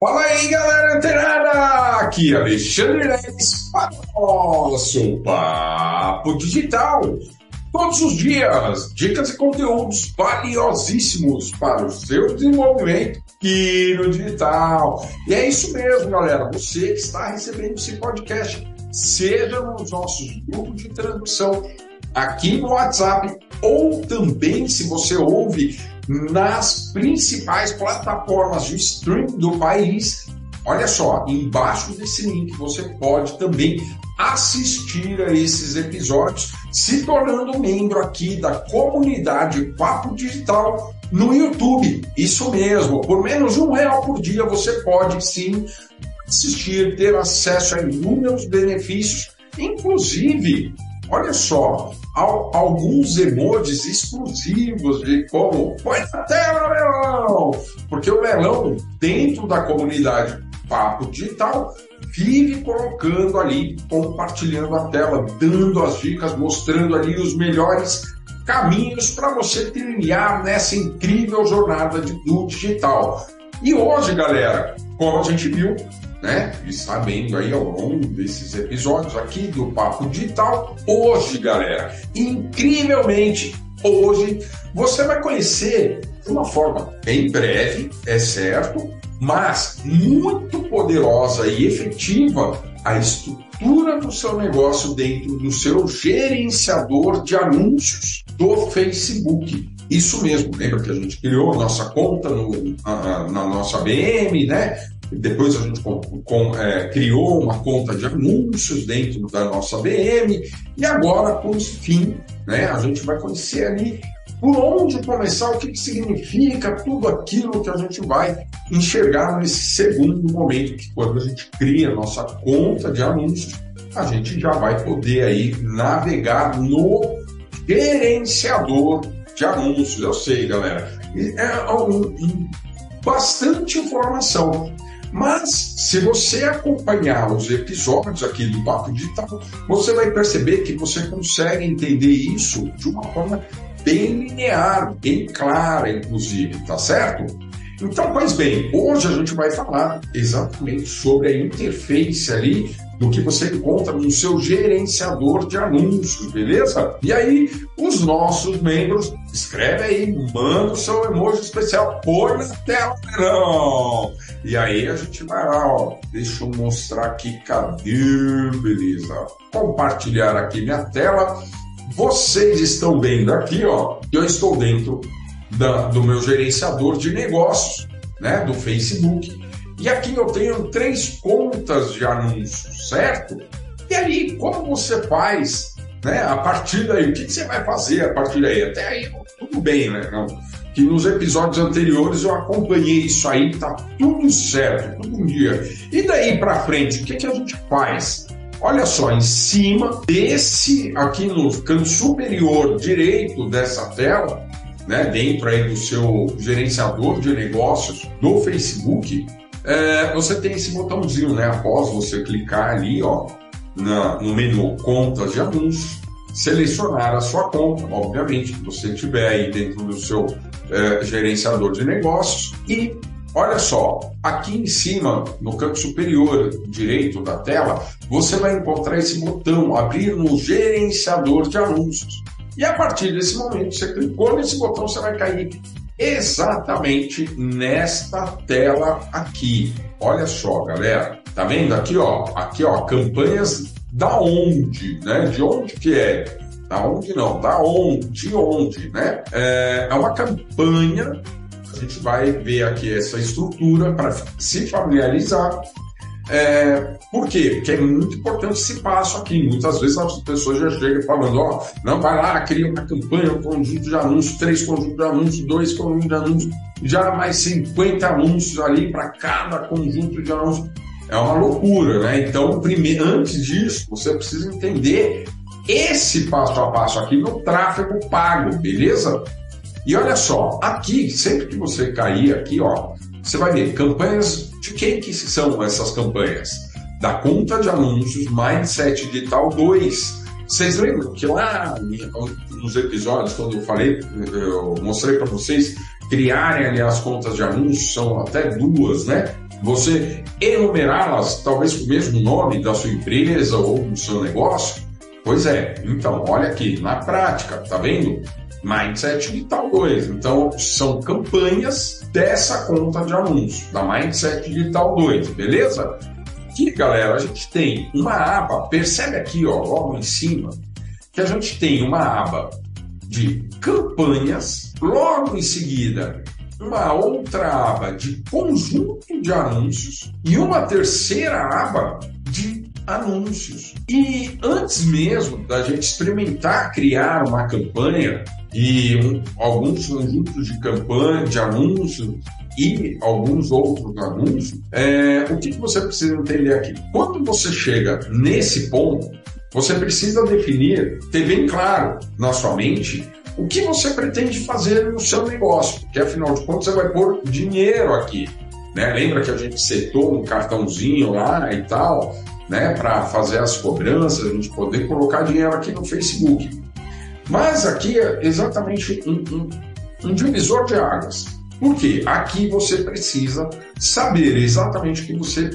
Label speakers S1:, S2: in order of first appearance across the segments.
S1: Fala aí, galera antenada! Aqui Alexandre Neves para o nosso Papo Digital. Todos os dias, dicas e conteúdos valiosíssimos para o seu desenvolvimento aqui no digital. E é isso mesmo, galera. Você que está recebendo esse podcast, seja nos nossos grupos de transmissão aqui no WhatsApp ou também se você ouve nas principais plataformas de streaming do país. Olha só, embaixo desse link você pode também assistir a esses episódios, se tornando membro aqui da comunidade Papo Digital no YouTube. Isso mesmo, por menos um real por dia você pode sim assistir, ter acesso a inúmeros benefícios, inclusive Olha só, alguns emojis exclusivos de como põe na tela, Melão! Porque o Melão, dentro da comunidade Papo Digital, vive colocando ali, compartilhando a tela, dando as dicas, mostrando ali os melhores caminhos para você trilhar nessa incrível jornada de, do digital. E hoje, galera, como a gente viu, né? E sabendo aí ao longo desses episódios aqui do Papo Digital, hoje, galera, incrivelmente, hoje você vai conhecer de uma forma bem breve, é certo, mas muito poderosa e efetiva a estrutura do seu negócio dentro do seu gerenciador de anúncios do Facebook. Isso mesmo, lembra que a gente criou nossa conta no, na nossa BM, né? Depois a gente com, com, é, criou uma conta de anúncios dentro da nossa BM e agora, por fim, né, a gente vai conhecer ali por onde começar, o que, que significa tudo aquilo que a gente vai enxergar nesse segundo momento, que quando a gente cria a nossa conta de anúncios, a gente já vai poder aí navegar no gerenciador de anúncios. Eu sei, galera, é um, bastante informação. Mas, se você acompanhar os episódios aqui do Papo Digital, você vai perceber que você consegue entender isso de uma forma bem linear, bem clara, inclusive, tá certo? Então, pois bem, hoje a gente vai falar exatamente sobre a interface ali do que você encontra no seu gerenciador de anúncios, beleza? E aí, os nossos membros, escreve aí, manda o seu emoji especial, põe na tela, não! E aí a gente vai lá, ó, deixa eu mostrar aqui, cadê? Beleza. Compartilhar aqui minha tela. Vocês estão vendo aqui, ó, eu estou dentro da, do meu gerenciador de negócios, né, do Facebook. E aqui eu tenho três contas de anúncios, certo? E aí, como você faz, né, a partir daí? O que, que você vai fazer a partir daí? Até aí, tudo bem, né? Não, que nos episódios anteriores eu acompanhei isso aí, tá tudo certo, tudo um dia. E daí para frente, o que, que a gente faz? Olha só, em cima desse, aqui no canto superior direito dessa tela, né, dentro aí do seu gerenciador de negócios do Facebook, é, você tem esse botãozinho, né? Após você clicar ali, ó, na, no menu Contas de Anúncios, selecionar a sua conta, obviamente, que você tiver aí dentro do seu é, gerenciador de negócios e Olha só, aqui em cima, no canto superior direito da tela, você vai encontrar esse botão abrir no gerenciador de anúncios. E a partir desse momento, você clicou nesse botão, você vai cair exatamente nesta tela aqui. Olha só, galera. Tá vendo aqui, ó? Aqui, ó, campanhas da onde, né? De onde que é? Da onde não? Da onde? De onde, né? É, é uma campanha. A gente vai ver aqui essa estrutura para se familiarizar é, por quê? Porque é muito importante esse passo aqui. Muitas vezes as pessoas já chegam falando, ó, não, vai lá, cria uma campanha, um conjunto de anúncios, três conjuntos de anúncios, dois conjuntos de anúncios, já mais 50 anúncios ali para cada conjunto de anúncios. É uma loucura, né? Então, primeiro, antes disso, você precisa entender esse passo a passo aqui no tráfego pago, beleza? E olha só, aqui, sempre que você cair aqui, ó, você vai ver campanhas de quem que são essas campanhas? Da conta de anúncios Mindset Digital 2. Vocês lembram que lá nos episódios, quando eu falei, eu mostrei para vocês criarem ali as contas de anúncios, são até duas, né? você enumerá-las, talvez com o mesmo nome da sua empresa ou do seu negócio? Pois é, então, olha aqui, na prática, tá vendo? Mindset Digital 2. Então, são campanhas dessa conta de anúncios, da Mindset Digital 2, beleza? Aqui, galera, a gente tem uma aba, percebe aqui, ó, logo em cima, que a gente tem uma aba de campanhas, logo em seguida uma outra aba de conjunto de anúncios e uma terceira aba de anúncios. E antes mesmo da gente experimentar criar uma campanha e um, alguns conjuntos de campanha, de anúncios e alguns outros anúncios, é, o que, que você precisa entender aqui? Quando você chega nesse ponto, você precisa definir, ter bem claro na sua mente o que você pretende fazer no seu negócio, porque afinal de contas você vai pôr dinheiro aqui. Né? Lembra que a gente setou um cartãozinho lá e tal, né, para fazer as cobranças, a gente poder colocar dinheiro aqui no Facebook. Mas aqui é exatamente um, um, um divisor de águas. Porque aqui você precisa saber exatamente o que você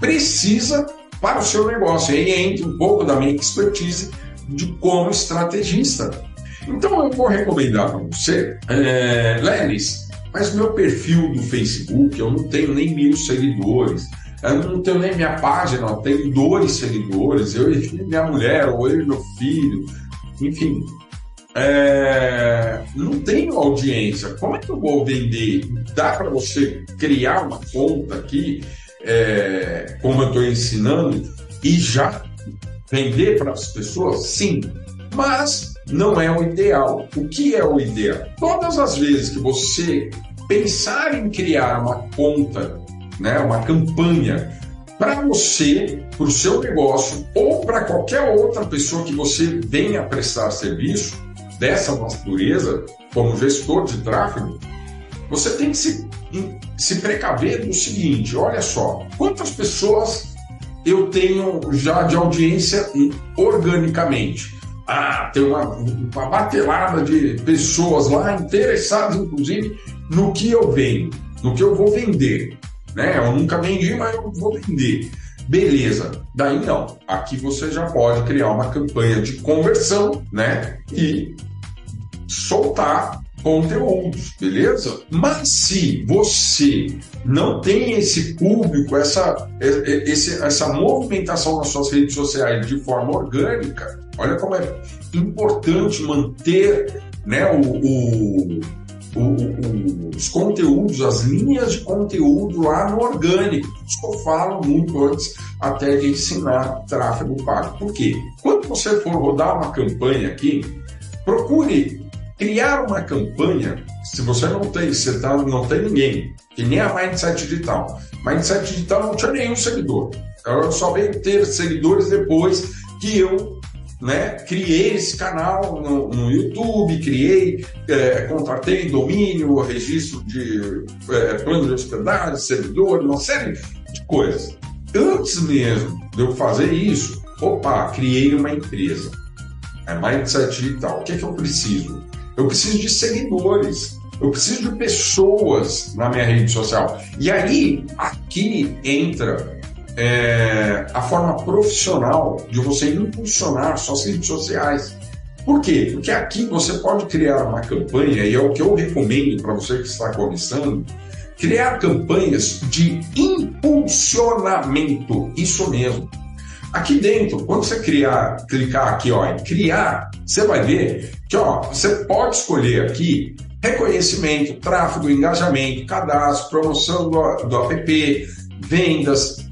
S1: precisa para o seu negócio. E aí entra um pouco da minha expertise de como estrategista. Então eu vou recomendar para você, é, Lelis, mas meu perfil do Facebook, eu não tenho nem mil seguidores, eu não tenho nem minha página, eu tenho dois seguidores, eu e minha mulher, ou eu e meu filho, enfim. É, não tenho audiência. Como é que eu vou vender? Dá para você criar uma conta aqui, é, como eu estou ensinando, e já vender para as pessoas? Sim, mas não é o ideal. O que é o ideal? Todas as vezes que você pensar em criar uma conta, né, uma campanha para você, para o seu negócio ou para qualquer outra pessoa que você venha prestar serviço dessa natureza, como gestor de tráfego, você tem que se, se precaver do seguinte: olha só, quantas pessoas eu tenho já de audiência organicamente? Ah, tem uma, uma batelada de pessoas lá interessadas, inclusive, no que eu vendo, no que eu vou vender. Né? Eu nunca vendi, mas eu vou vender. Beleza, daí não. Aqui você já pode criar uma campanha de conversão, né? E soltar conteúdos, beleza? Mas se você não tem esse público, essa, esse, essa movimentação nas suas redes sociais de forma orgânica, olha como é importante manter né, o, o, o, os conteúdos, as linhas de conteúdo lá no orgânico. Isso eu falo muito antes até de ensinar tráfego pago. Por quê? Quando você for rodar uma campanha aqui, procure criar uma campanha, se você não tem, você tá, não tem ninguém, que nem a Mindset Digital. Mindset Digital não tinha nenhum seguidor. Ela só veio ter seguidores depois que eu né, criei esse canal no, no YouTube, criei, é, contratei domínio, registro de é, plano de hospedagem, servidor, uma série de coisas. Antes mesmo de eu fazer isso, opa, criei uma empresa. É Mindset Digital. O que, é que eu preciso? Eu preciso de seguidores. Eu preciso de pessoas na minha rede social. E aí, aqui entra é, a forma profissional de você impulsionar suas redes sociais. Por quê? Porque aqui você pode criar uma campanha, e é o que eu recomendo para você que está começando, criar campanhas de impulsionamento. Isso mesmo. Aqui dentro, quando você criar, clicar aqui ó, em criar, você vai ver que ó, você pode escolher aqui reconhecimento, tráfego, engajamento, cadastro, promoção do, do app, vendas.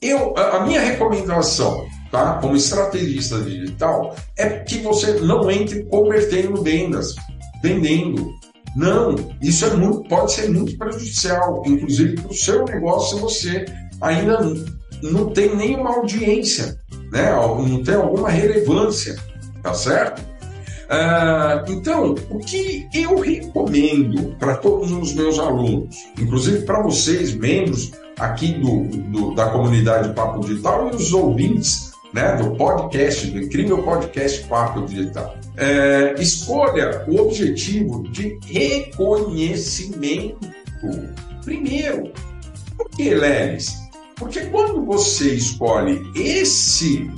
S1: Eu, a minha recomendação, tá, como estrategista digital, é que você não entre convertendo vendas, vendendo. Não, isso é muito, pode ser muito prejudicial, inclusive para o seu negócio, se você ainda não tem nenhuma audiência, né? não tem alguma relevância, tá certo? Ah, então, o que eu recomendo para todos os meus alunos, inclusive para vocês, membros aqui do, do, da comunidade Papo Digital e os ouvintes né, do podcast, do incrível podcast Papo Digital, é, escolha o objetivo de reconhecimento. Primeiro, que, Lelis? Porque quando você escolhe esse,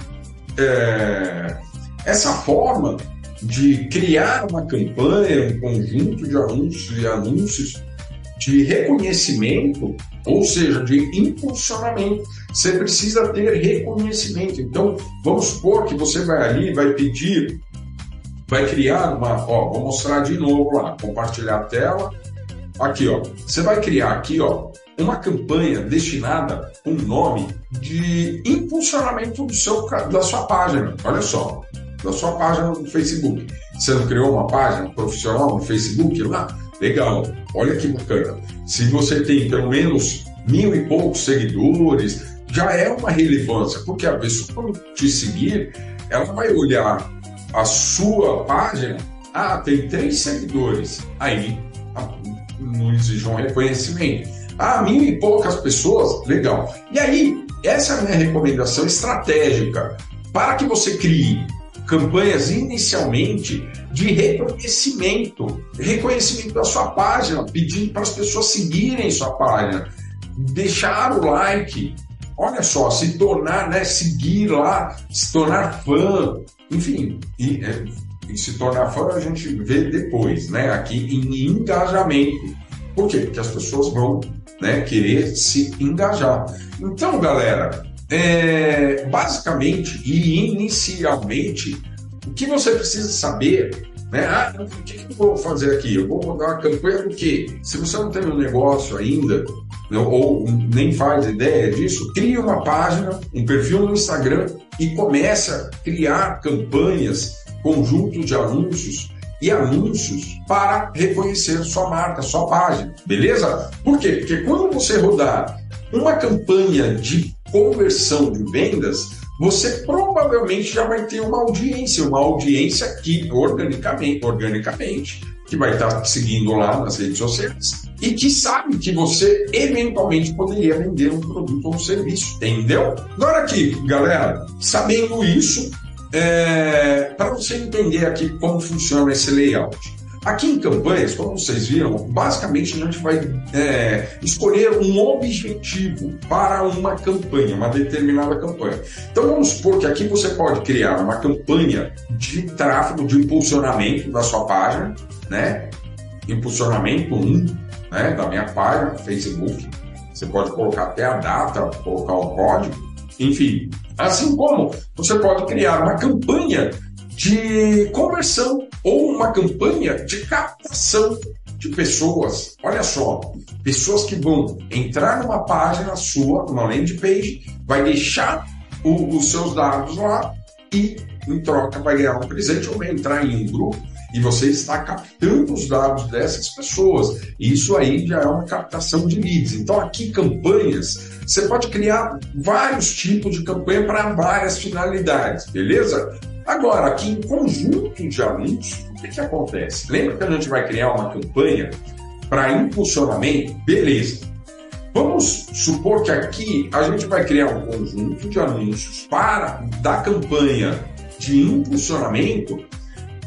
S1: é, essa forma de criar uma campanha, um conjunto de anúncios e anúncios de reconhecimento, ou seja, de impulsionamento. Você precisa ter reconhecimento. Então, vamos supor que você vai ali, vai pedir, vai criar uma. Ó, vou mostrar de novo lá, compartilhar a tela. Aqui, ó. Você vai criar aqui, ó, uma campanha destinada um nome de impulsionamento do seu, da sua página. Olha só, da sua página no Facebook. Você não criou uma página profissional no Facebook lá? Legal, olha que bacana. Se você tem pelo menos mil e poucos seguidores, já é uma relevância, porque a pessoa, quando te seguir, ela vai olhar a sua página, ah, tem três seguidores, aí não exige um reconhecimento. Ah, mil e poucas pessoas, legal. E aí, essa é a minha recomendação estratégica para que você crie campanhas inicialmente de reconhecimento, reconhecimento da sua página, pedindo para as pessoas seguirem sua página, deixar o like, olha só, se tornar, né, seguir lá, se tornar fã, enfim, e, é, e se tornar fã a gente vê depois, né, aqui em engajamento. Por quê? Porque as pessoas vão né, querer se engajar. Então, galera, é, basicamente e inicialmente, o que você precisa saber né? Ah, o que, que eu vou fazer aqui? Eu vou rodar uma campanha do quê? Se você não tem um negócio ainda, né, ou nem faz ideia disso, crie uma página, um perfil no Instagram e comece a criar campanhas, conjuntos de anúncios e anúncios para reconhecer sua marca, sua página, beleza? Por quê? Porque quando você rodar uma campanha de conversão de vendas, você provavelmente já vai ter uma audiência, uma audiência que organicamente, organicamente que vai estar seguindo lá nas redes sociais e que sabe que você eventualmente poderia vender um produto ou um serviço, entendeu? Agora aqui, galera, sabendo isso, é, para você entender aqui como funciona esse layout. Aqui em campanhas, como vocês viram, basicamente a gente vai é, escolher um objetivo para uma campanha, uma determinada campanha. Então vamos supor que aqui você pode criar uma campanha de tráfego, de impulsionamento da sua página, né? Impulsionamento 1 né, da minha página, Facebook. Você pode colocar até a data, colocar um código, enfim. Assim como você pode criar uma campanha de conversão ou uma campanha de captação de pessoas. Olha só, pessoas que vão entrar numa página sua, numa landing page, vai deixar o, os seus dados lá e, em troca, vai ganhar um presente ou vai entrar em um grupo e você está captando os dados dessas pessoas. Isso aí já é uma captação de leads. Então, aqui, campanhas, você pode criar vários tipos de campanha para várias finalidades, beleza? Agora, aqui em conjunto de anúncios, o que, que acontece? Lembra que a gente vai criar uma campanha para impulsionamento? Beleza. Vamos supor que aqui a gente vai criar um conjunto de anúncios para da campanha de impulsionamento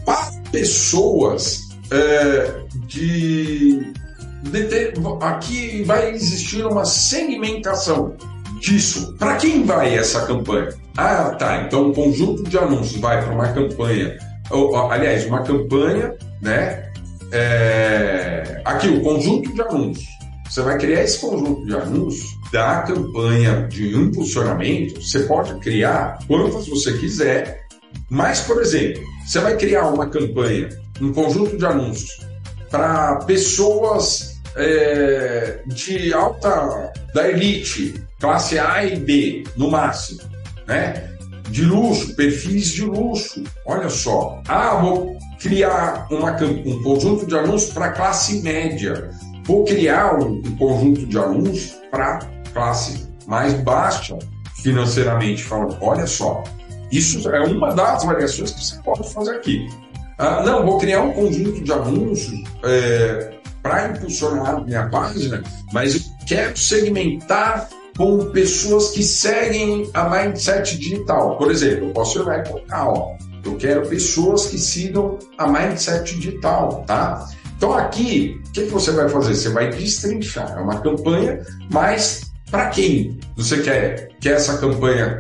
S1: para pessoas é, de, de ter, aqui vai existir uma segmentação disso. Para quem vai essa campanha? Ah, tá. Então, um conjunto de anúncios vai para uma campanha, ou, aliás, uma campanha, né? É... Aqui, o conjunto de anúncios. Você vai criar esse conjunto de anúncios da campanha de impulsionamento. Você pode criar quantas você quiser, mas, por exemplo, você vai criar uma campanha, um conjunto de anúncios para pessoas é, de alta, da elite, classe A e B, no máximo né? De luxo, perfis de luxo. Olha só. Ah, vou criar uma, um conjunto de anúncios para classe média. Vou criar um, um conjunto de anúncios para classe mais baixa financeiramente falando. Olha só. Isso é uma das variações que você pode fazer aqui. Ah, não, vou criar um conjunto de anúncios é, para impulsionar minha página, mas eu quero segmentar com pessoas que seguem a mindset digital. Por exemplo, eu posso ir e colocar, ó, eu quero pessoas que sigam a mindset digital, tá? Então aqui, o que, você vai fazer? Você vai destrinchar. É uma campanha mais para quem você quer que essa campanha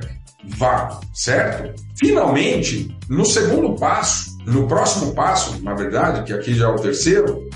S1: vá, certo? Finalmente, no segundo passo, no próximo passo, na verdade, que aqui já é o terceiro,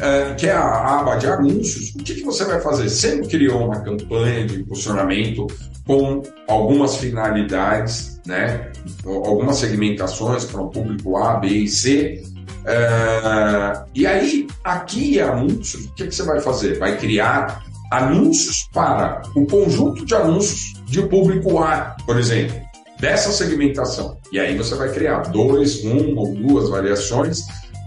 S1: é, que é a aba de anúncios, o que, que você vai fazer? Você criou uma campanha de impulsionamento com algumas finalidades, né? algumas segmentações para o público A, B e C. É, e aí, aqui em anúncios, o que, que você vai fazer? Vai criar anúncios para o conjunto de anúncios de público A, por exemplo, dessa segmentação. E aí você vai criar dois, um ou duas variações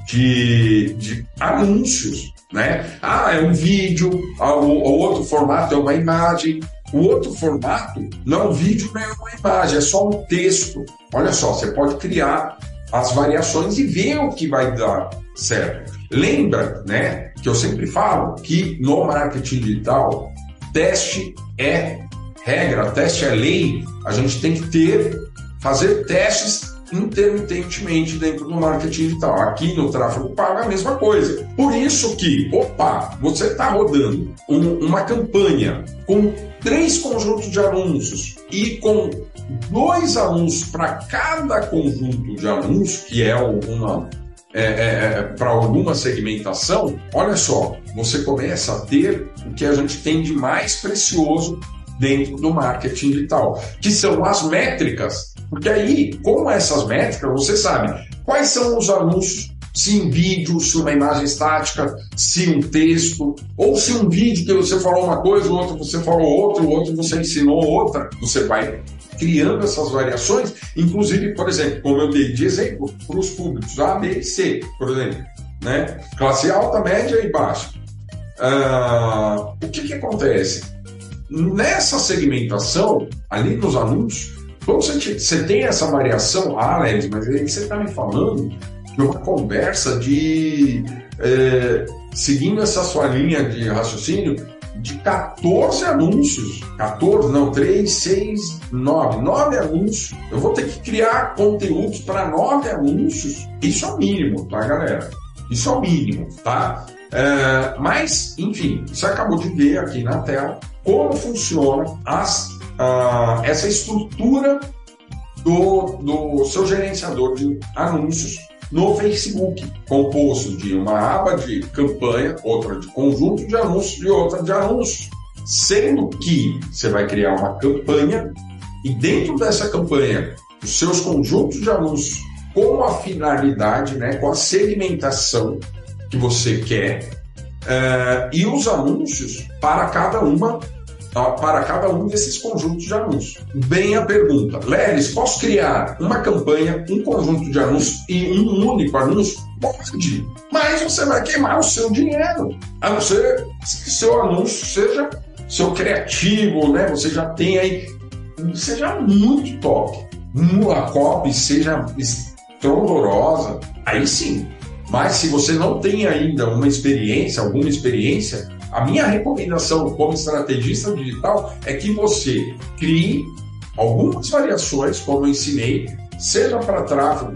S1: de, de anúncios, né? Ah, é um vídeo, ah, o, outro formato é uma imagem, o outro formato não é um vídeo nem é uma imagem, é só um texto. Olha só, você pode criar as variações e ver o que vai dar certo. Lembra, né, que eu sempre falo que no marketing digital, teste é regra, teste é lei. A gente tem que ter, fazer testes intermitentemente dentro do marketing digital. Aqui no tráfego pago é a mesma coisa. Por isso que, opa, você está rodando um, uma campanha com três conjuntos de anúncios e com dois anúncios para cada conjunto de anúncios, que é é, é, é para alguma segmentação, olha só, você começa a ter o que a gente tem de mais precioso dentro do marketing digital, que são as métricas. Porque aí, com essas métricas, você sabe quais são os anúncios se em vídeo, se uma imagem estática, se um texto, ou se um vídeo que você falou uma coisa, o outro você falou outra, o outro você ensinou outra, você vai criando essas variações, inclusive, por exemplo, como eu dei de exemplo, para os públicos A, B e C, por exemplo, né? classe alta, média e baixa. Uh, o que, que acontece? Nessa segmentação, ali nos anúncios, quando você, você tem essa variação, ah, Alex, mas aí você está me falando de uma conversa de. É, seguindo essa sua linha de raciocínio, de 14 anúncios. 14, não, 3, 6, 9. 9 anúncios. Eu vou ter que criar conteúdos para 9 anúncios. Isso é o mínimo, tá, galera? Isso é o mínimo, tá? É, mas, enfim, você acabou de ver aqui na tela como funciona as, essa estrutura do, do seu gerenciador de anúncios no Facebook, composto de uma aba de campanha, outra de conjunto de anúncios e outra de anúncios. Sendo que você vai criar uma campanha e dentro dessa campanha, os seus conjuntos de anúncios com a finalidade, né, com a segmentação que você quer uh, e os anúncios para cada uma para cada um desses conjuntos de anúncios. Bem a pergunta, Lelis, posso criar uma campanha, um conjunto de anúncios e um único anúncio? Pode, mas você vai queimar o seu dinheiro, a não ser que seu anúncio seja seu criativo, né? Você já tem aí, seja muito top, a copy seja estrondorosa, aí sim. Mas se você não tem ainda uma experiência, alguma experiência, a minha recomendação como estrategista digital é que você crie algumas variações, como eu ensinei, seja para tráfego,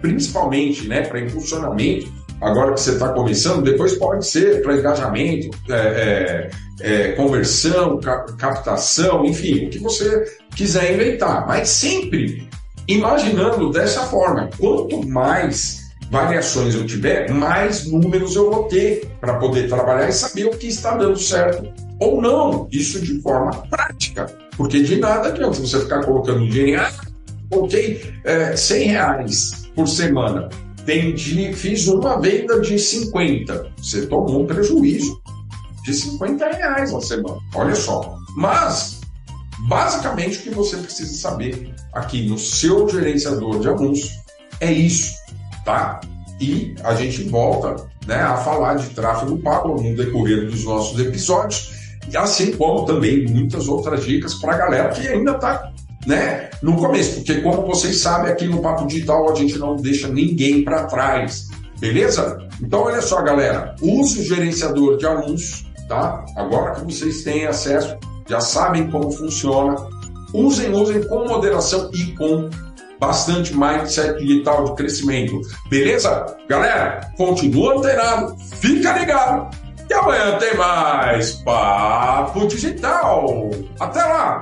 S1: principalmente né, para impulsionamento, agora que você está começando, depois pode ser para engajamento, é, é, é, conversão, captação, enfim, o que você quiser inventar, mas sempre imaginando dessa forma. Quanto mais variações eu tiver, mais números eu vou ter para poder trabalhar e saber o que está dando certo ou não. Isso de forma prática. Porque de nada adianta você ficar colocando dinheiro. Ah, coloquei é, 100 reais por semana. Vendi, fiz uma venda de 50. Você tomou um prejuízo de 50 reais na semana. Olha só. Mas, basicamente, o que você precisa saber aqui no seu gerenciador de anúncios é isso tá? E a gente volta né, a falar de tráfego pago no decorrer dos nossos episódios, assim como também muitas outras dicas para a galera que ainda está né, no começo, porque como vocês sabem, aqui no Papo Digital a gente não deixa ninguém para trás, beleza? Então olha só, galera, use o gerenciador de anúncios, tá? Agora que vocês têm acesso, já sabem como funciona, usem, usem com moderação e com bastante mindset digital de crescimento. Beleza? Galera, continua antenado, fica ligado E amanhã tem mais Papo Digital. Até lá!